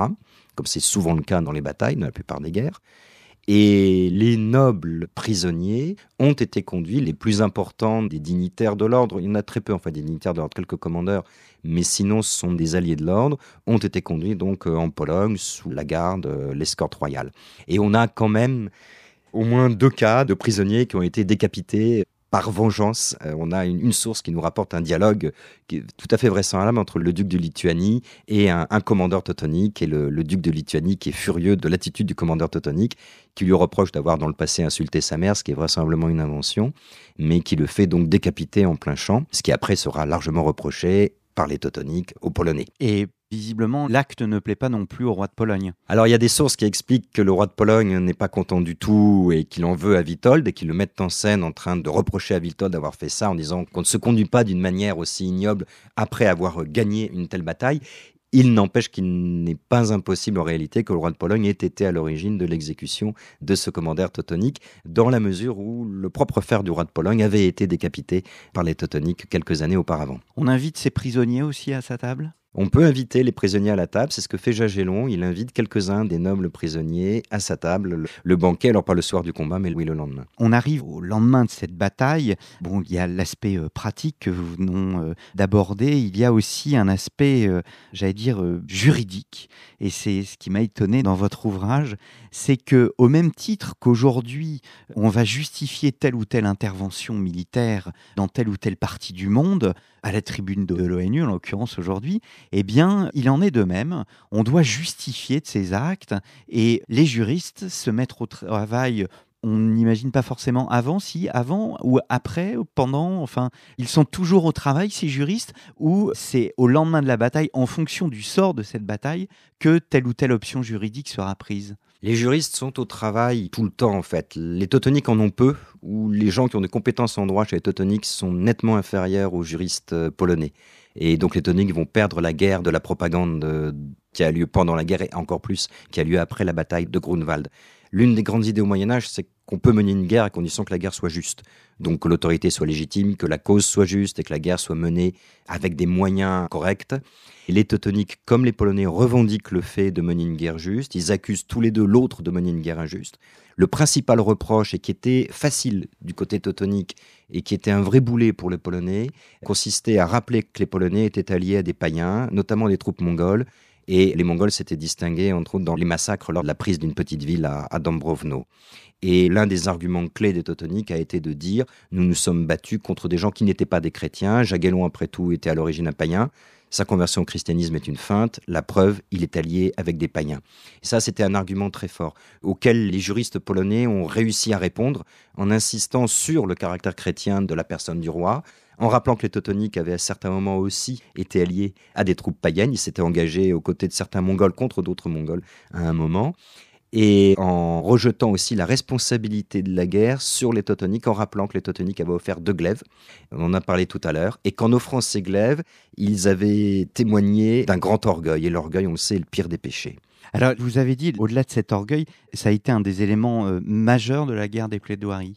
Comme c'est souvent le cas dans les batailles, dans la plupart des guerres. Et les nobles prisonniers ont été conduits, les plus importants des dignitaires de l'ordre, il y en a très peu, enfin des dignitaires de l'ordre, quelques commandeurs, mais sinon ce sont des alliés de l'ordre, ont été conduits donc euh, en Pologne sous la garde, euh, l'escorte royale. Et on a quand même au moins deux cas de prisonniers qui ont été décapités par vengeance. Euh, on a une, source qui nous rapporte un dialogue qui est tout à fait vraisemblable entre le duc de Lituanie et un, commandeur teutonique, et le, duc de Lituanie qui est furieux de l'attitude du commandeur teutonique, qui lui reproche d'avoir dans le passé insulté sa mère, ce qui est vraisemblablement une invention, mais qui le fait donc décapiter en plein champ, ce qui après sera largement reproché par les Teutoniques aux Polonais. Et visiblement, l'acte ne plaît pas non plus au roi de Pologne. Alors il y a des sources qui expliquent que le roi de Pologne n'est pas content du tout et qu'il en veut à Vitold et qu'il le mettent en scène en train de reprocher à Vitold d'avoir fait ça en disant qu'on ne se conduit pas d'une manière aussi ignoble après avoir gagné une telle bataille. Il n'empêche qu'il n'est pas impossible en réalité que le roi de Pologne ait été à l'origine de l'exécution de ce commandeur teutonique, dans la mesure où le propre frère du roi de Pologne avait été décapité par les teutoniques quelques années auparavant. On invite ses prisonniers aussi à sa table? On peut inviter les prisonniers à la table, c'est ce que fait Jagellon. Il invite quelques-uns des nobles prisonniers à sa table, le banquet, alors pas le soir du combat, mais oui le lendemain. On arrive au lendemain de cette bataille. Bon, il y a l'aspect euh, pratique que vous venons euh, d'aborder. Il y a aussi un aspect, euh, j'allais dire, juridique. Et c'est ce qui m'a étonné dans votre ouvrage, c'est que au même titre qu'aujourd'hui, on va justifier telle ou telle intervention militaire dans telle ou telle partie du monde, à la tribune de l'ONU en l'occurrence aujourd'hui, eh bien, il en est de même. On doit justifier de ces actes et les juristes se mettre au travail on n'imagine pas forcément avant, si avant ou après, pendant, enfin, ils sont toujours au travail, ces juristes, ou c'est au lendemain de la bataille, en fonction du sort de cette bataille, que telle ou telle option juridique sera prise les juristes sont au travail tout le temps en fait. Les teutoniques en ont peu, ou les gens qui ont des compétences en droit chez les teutoniques sont nettement inférieurs aux juristes euh, polonais. Et donc les teutoniques vont perdre la guerre de la propagande euh, qui a lieu pendant la guerre et encore plus qui a lieu après la bataille de Grunwald. L'une des grandes idées au Moyen Âge, c'est qu'on peut mener une guerre à condition que la guerre soit juste. Donc que l'autorité soit légitime, que la cause soit juste et que la guerre soit menée avec des moyens corrects. les Teutoniques, comme les Polonais, revendiquent le fait de mener une guerre juste. Ils accusent tous les deux l'autre de mener une guerre injuste. Le principal reproche, et qui était facile du côté teutonique et qui était un vrai boulet pour les Polonais, consistait à rappeler que les Polonais étaient alliés à des païens, notamment des troupes mongoles, et les Mongols s'étaient distingués, entre autres, dans les massacres lors de la prise d'une petite ville à, Dombrovno. Et l'un des arguments clés des Teutoniques a été de dire nous nous sommes battus contre des gens qui n'étaient pas des chrétiens. Jagellon, après tout, était à l'origine un païen. Sa conversion au christianisme est une feinte. La preuve, il est allié avec des païens. Et ça, c'était un argument très fort, auquel les juristes polonais ont réussi à répondre en insistant sur le caractère chrétien de la personne du roi, en rappelant que les Teutoniques avaient à certains moments aussi été alliés à des troupes païennes. Ils s'étaient engagés aux côtés de certains Mongols contre d'autres Mongols à un moment et en rejetant aussi la responsabilité de la guerre sur les Teutoniques, en rappelant que les Teutoniques avaient offert deux glaives, on en a parlé tout à l'heure, et qu'en offrant ces glaives, ils avaient témoigné d'un grand orgueil, et l'orgueil, on le sait, est le pire des péchés. Alors, vous avez dit, au-delà de cet orgueil, ça a été un des éléments euh, majeurs de la guerre des plaidoiries.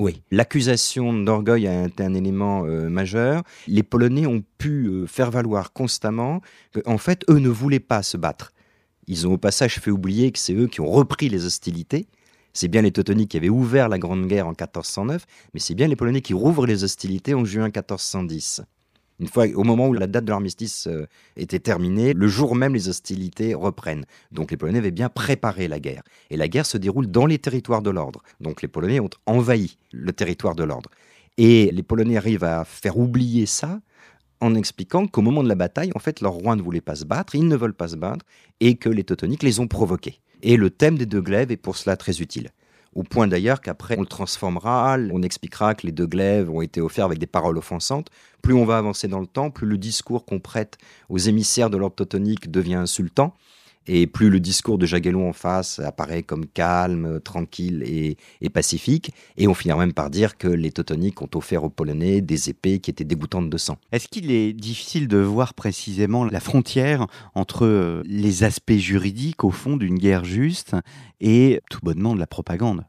Oui, l'accusation d'orgueil a été un élément euh, majeur. Les Polonais ont pu euh, faire valoir constamment qu'en fait, eux ne voulaient pas se battre. Ils ont au passage fait oublier que c'est eux qui ont repris les hostilités. C'est bien les Teutoniques qui avaient ouvert la Grande Guerre en 1409, mais c'est bien les Polonais qui rouvrent les hostilités en juin 1410. Une fois, au moment où la date de l'armistice euh, était terminée, le jour même, les hostilités reprennent. Donc les Polonais avaient bien préparé la guerre. Et la guerre se déroule dans les territoires de l'ordre. Donc les Polonais ont envahi le territoire de l'ordre. Et les Polonais arrivent à faire oublier ça en expliquant qu'au moment de la bataille, en fait, leur roi ne voulait pas se battre, ils ne veulent pas se battre, et que les Teutoniques les ont provoqués. Et le thème des deux glaives est pour cela très utile. Au point d'ailleurs qu'après, on le transformera, on expliquera que les deux glaives ont été offerts avec des paroles offensantes. Plus on va avancer dans le temps, plus le discours qu'on prête aux émissaires de l'ordre teutonique devient insultant. Et plus le discours de Jagellon en face apparaît comme calme, tranquille et, pacifique, et on finira même par dire que les Teutoniques ont offert aux Polonais des épées qui étaient dégoûtantes de sang. Est-ce qu'il est difficile de voir précisément la frontière entre euh, les aspects juridiques, au fond, d'une guerre juste et tout bonnement de la propagande?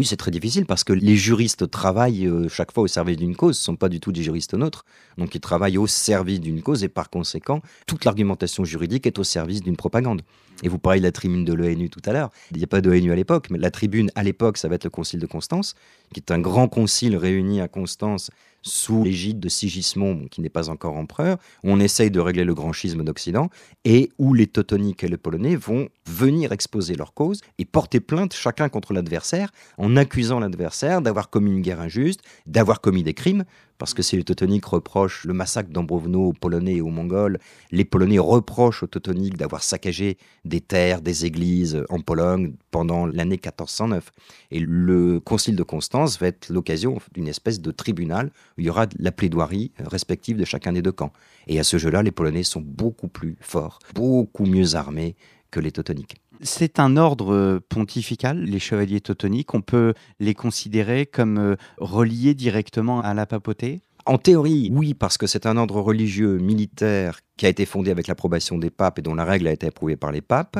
Oui, c'est très difficile parce que les juristes travaillent euh, chaque fois au service d'une cause, ce ne sont pas du tout des juristes neutres. Donc ils travaillent au service d'une cause et par conséquent, toute l'argumentation juridique est au service d'une propagande. Et vous parlez de la tribune de l'ONU tout à l'heure. Il n'y a pas d'ONU à l'époque, mais la tribune à l'époque, ça va être le concile de Constance, qui est un grand concile réuni à Constance sous l'égide de Sigismond, qui n'est pas encore empereur, on essaye de régler le grand schisme d'Occident, et où les Teutoniques et les Polonais vont venir exposer leur cause et porter plainte chacun contre l'adversaire, en accusant l'adversaire d'avoir commis une guerre injuste, d'avoir commis des crimes, parce que si les Teutoniques reprochent le massacre d'Ambrovno aux Polonais et aux Mongols, les Polonais reprochent aux Teutoniques d'avoir saccagé des terres, des églises en Pologne pendant l'année 1409. Et le concile de Constance va être l'occasion d'une espèce de tribunal il y aura la plaidoirie respective de chacun des deux camps. Et à ce jeu-là, les Polonais sont beaucoup plus forts, beaucoup mieux armés que les Teutoniques. C'est un ordre pontifical, les chevaliers teutoniques. On peut les considérer comme euh, reliés directement à la papauté? En théorie, oui, parce que c'est un ordre religieux militaire qui a été fondé avec l'approbation des papes et dont la règle a été approuvée par les papes.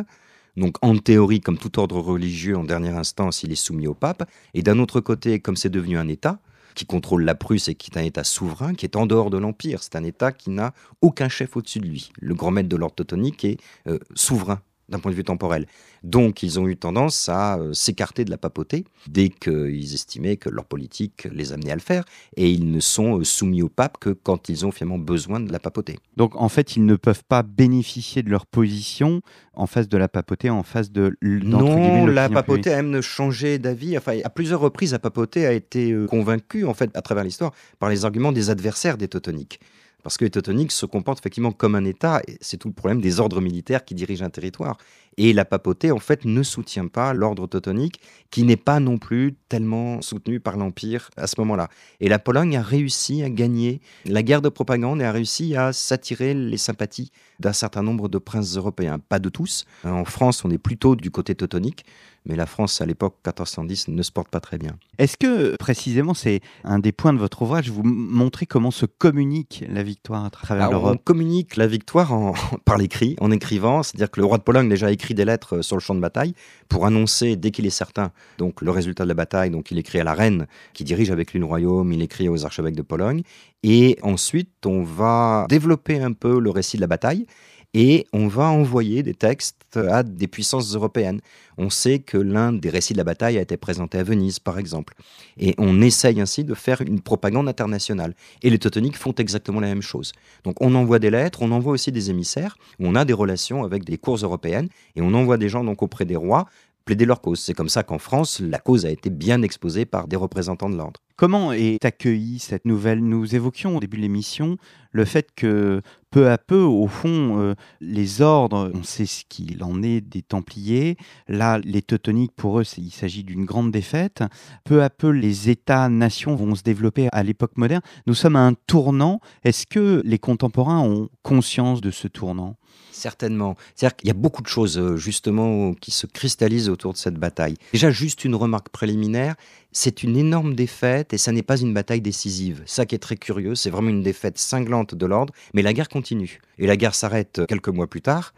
Donc en théorie, comme tout ordre religieux, en dernière instance, il est soumis au pape. Et d'un autre côté, comme c'est devenu un État, qui contrôle la Prusse et qui est un État souverain, qui est en dehors de l'Empire. C'est un État qui n'a aucun chef au-dessus de lui. Le grand maître de l'ordre teutonique est euh, souverain d'un point de vue temporel. Donc ils ont eu tendance à euh, s'écarter de la papauté dès qu'ils estimaient que leur politique les amenait à le faire, et ils ne sont euh, soumis au pape que quand ils ont finalement besoin de la papauté. Donc en fait, ils ne peuvent pas bénéficier de leur position en face de la papauté, en face de... Non, la papauté aime changer d'avis. Enfin, à plusieurs reprises, la papauté a été euh, convaincue, en fait, à travers l'histoire, par les arguments des adversaires des Teutoniques. Parce que les Teutoniques se comportent effectivement comme un État, et c'est tout le problème des ordres militaires qui dirigent un territoire. Et la papauté, en fait, ne soutient pas l'ordre teutonique, qui n'est pas non plus tellement soutenu par l'Empire à ce moment-là. Et la Pologne a réussi à gagner la guerre de propagande et a réussi à s'attirer les sympathies d'un certain nombre de princes européens. Pas de tous. En France, on est plutôt du côté teutonique mais la France à l'époque 1410 ne se porte pas très bien. Est-ce que précisément c'est un des points de votre ouvrage, vous montrez comment se communique la victoire à travers l'Europe On communique la victoire en, par l'écrit, en écrivant, c'est-à-dire que le roi de Pologne déjà écrit des lettres euh, sur le champ de bataille pour annoncer dès qu'il est certain donc le résultat de la bataille, donc il écrit à la reine qui dirige avec lui le royaume, il écrit aux archevêques de Pologne. Et ensuite on va développer un peu le récit de la bataille et on va envoyer des textes à des puissances européennes. On sait que l'un des récits de la bataille a été présenté à Venise, par exemple. Et on essaye ainsi de faire une propagande internationale. Et les Teutoniques font exactement la même chose. Donc on envoie des lettres, on envoie aussi des émissaires, on a des relations avec des cours européennes, et on envoie des gens donc auprès des rois plaider leur cause. C'est comme ça qu'en France, la cause a été bien exposée par des représentants de l'ordre. Comment est accueillie cette nouvelle? Nous évoquions au début de l'émission le fait que peu à peu, au fond, euh, les ordres, on sait ce qu'il en est des Templiers. Là, les Teutoniques, pour eux, il s'agit d'une grande défaite. Peu à peu, les États-nations vont se développer à l'époque moderne. Nous sommes à un tournant. Est-ce que les contemporains ont conscience de ce tournant? Certainement. C'est-à-dire qu'il y a beaucoup de choses euh, justement qui se cristallisent autour de cette bataille. Déjà, juste une remarque préliminaire, c'est une énorme défaite et ça n'est pas une bataille décisive. Ça qui est très curieux, c'est vraiment une défaite cinglante de l'ordre, mais la guerre continue. Et la guerre s'arrête quelques mois plus tard,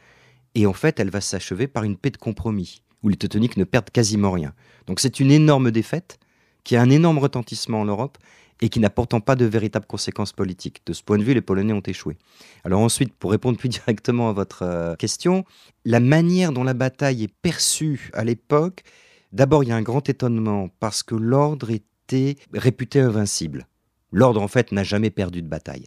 et en fait, elle va s'achever par une paix de compromis, où les Teutoniques ne perdent quasiment rien. Donc c'est une énorme défaite qui a un énorme retentissement en Europe et qui n'a pourtant pas de véritables conséquences politiques. De ce point de vue, les Polonais ont échoué. Alors ensuite, pour répondre plus directement à votre euh, question, la manière dont la bataille est perçue à l'époque, d'abord il y a un grand étonnement parce que l'ordre était réputé invincible. L'ordre en fait n'a jamais perdu de bataille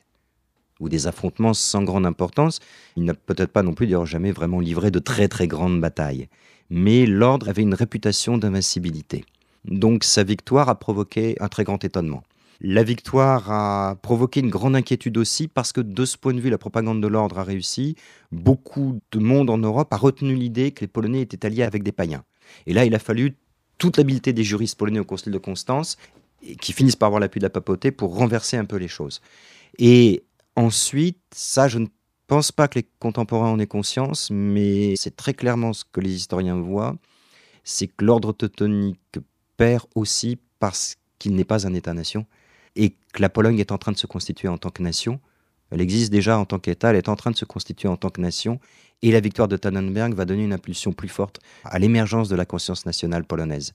ou des affrontements sans grande importance. Il n'a peut-être pas non plus d'ailleurs jamais vraiment livré de très très grandes batailles. Mais l'ordre avait une réputation d'invincibilité. Donc sa victoire a provoqué un très grand étonnement. La victoire a provoqué une grande inquiétude aussi parce que de ce point de vue, la propagande de l'ordre a réussi. Beaucoup de monde en Europe a retenu l'idée que les Polonais étaient alliés avec des païens. Et là, il a fallu toute l'habileté des juristes polonais au Concile de Constance qui finissent par avoir l'appui de la papauté pour renverser un peu les choses. Et ensuite, ça, je ne pense pas que les contemporains en aient conscience, mais c'est très clairement ce que les historiens voient, c'est que l'ordre teutonique perd aussi parce qu'il n'est pas un État-nation et que la Pologne est en train de se constituer en tant que nation. Elle existe déjà en tant qu'État, elle est en train de se constituer en tant que nation, et la victoire de Tannenberg va donner une impulsion plus forte à l'émergence de la conscience nationale polonaise.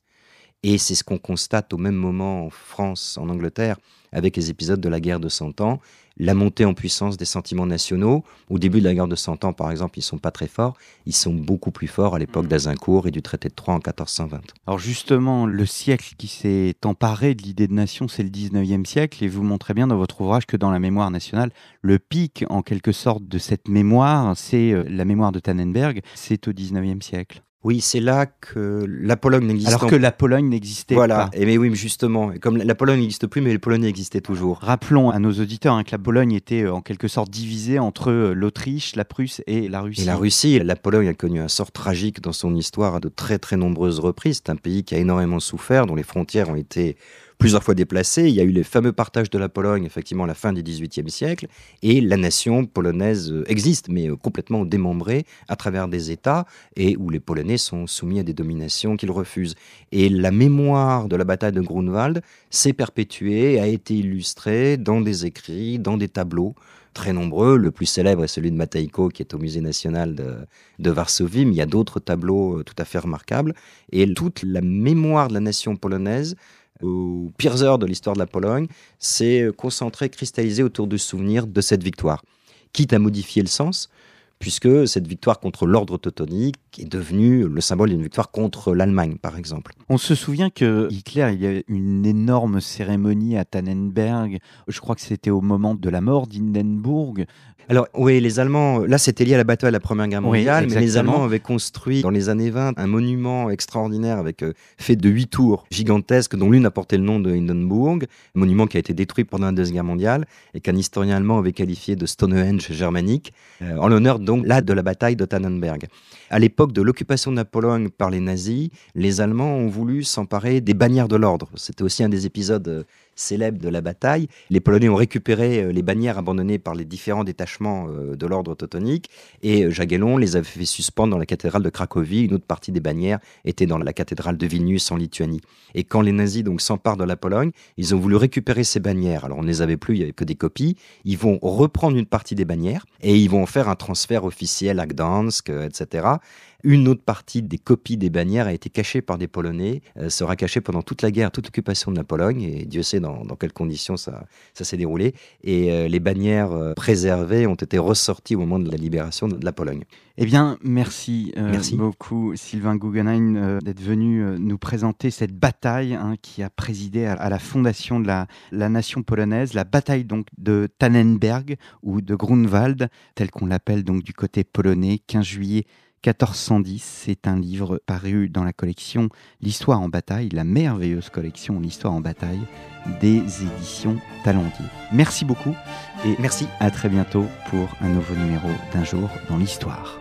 Et c'est ce qu'on constate au même moment en France, en Angleterre, avec les épisodes de la guerre de Cent Ans, la montée en puissance des sentiments nationaux. Au début de la guerre de Cent Ans, par exemple, ils sont pas très forts. Ils sont beaucoup plus forts à l'époque mm. d'Azincourt et du traité de Troyes en 1420. Alors justement, le siècle qui s'est emparé de l'idée de nation, c'est le 19e siècle. Et vous montrez bien dans votre ouvrage que dans la mémoire nationale, le pic, en quelque sorte, de cette mémoire, c'est euh, la mémoire de Tannenberg, c'est au 19e siècle. Oui, c'est là que la Pologne n'existe Alors que la Pologne n'existait voilà. pas. Et mais oui, justement, comme la Pologne n'existe plus, mais les Polonais existaient toujours. Rappelons à nos auditeurs hein, que la Pologne était euh, en quelque sorte divisée entre euh, l'Autriche, la Prusse et la Russie. Et la Russie, la Pologne a connu un sort tragique dans son histoire à de très très nombreuses reprises. C'est un pays qui a énormément souffert, dont les frontières ont été plusieurs fois déplacé. Il y a eu les fameux partages de la Pologne, effectivement, à la fin du XVIIIe siècle. Et la nation polonaise euh, existe, mais euh, complètement démembrée à travers des États et où les Polonais sont soumis à des dominations qu'ils refusent. Et la mémoire de la bataille de Grunwald s'est perpétuée, a été illustrée dans des écrits, dans des tableaux très nombreux. Le plus célèbre est celui de Matejko, qui est au Musée national de, de Varsovie, mais il y a d'autres tableaux euh, tout à fait remarquables. Et toute la mémoire de la nation polonaise aux pires heures de l'histoire de la Pologne, c'est concentré, cristallisé autour du souvenir de cette victoire. Quitte à modifier le sens, puisque cette victoire contre l'ordre teutonique est devenue le symbole d'une victoire contre l'Allemagne, par exemple. On se souvient que Hitler, il y a une énorme cérémonie à Tannenberg, je crois que c'était au moment de la mort d'Hindenburg, alors oui, les Allemands, là c'était lié à la bataille de la Première Guerre mondiale, mais les Allemands avaient construit dans les années 20 un monument extraordinaire avec euh, fait de huit tours gigantesques dont l'une a porté le nom de Hindenburg, un monument qui a été détruit pendant la Deuxième Guerre mondiale et qu'un historien allemand avait qualifié de Stonehenge germanique, euh, en l'honneur donc là de la bataille de Tannenberg. À l'époque de l'occupation de la Pologne par les nazis, les Allemands ont voulu s'emparer des bannières de l'ordre. C'était aussi un des épisodes euh, célèbre de la bataille. Les Polonais ont récupéré euh, les bannières abandonnées par les différents détachements euh, de l'ordre teutonique et euh, Jagellon les avait fait suspendre dans la cathédrale de Cracovie. Une autre partie des bannières était dans la cathédrale de Vilnius en Lituanie. Et quand les nazis donc s'emparent de la Pologne, ils ont voulu récupérer ces bannières. Alors on ne les avait plus, il n'y avait que des copies. Ils vont reprendre une partie des bannières et ils vont faire un transfert officiel à Gdansk, etc. Une autre partie des copies des bannières a été cachée par des Polonais, euh, sera cachée pendant toute la guerre, toute l'occupation de la Pologne, et Dieu sait dans, quelles conditions ça, ça s'est déroulé. Et euh, les bannières euh, préservées ont été ressorties au moment de la libération de la Pologne. Eh bien, merci, merci. beaucoup Sylvain Guggenheim d'être venu nous présenter cette bataille hein, qui a présidé à, la fondation de la, la, nation polonaise, la bataille donc de Tannenberg ou de Grunwald, telle qu'on l'appelle donc du côté polonais, 15 juillet 1410, c'est un livre paru dans la collection L'Histoire en bataille, la merveilleuse collection L'Histoire en bataille des éditions Talendier. Merci beaucoup et merci. À très bientôt pour un nouveau numéro d'un jour dans l'histoire.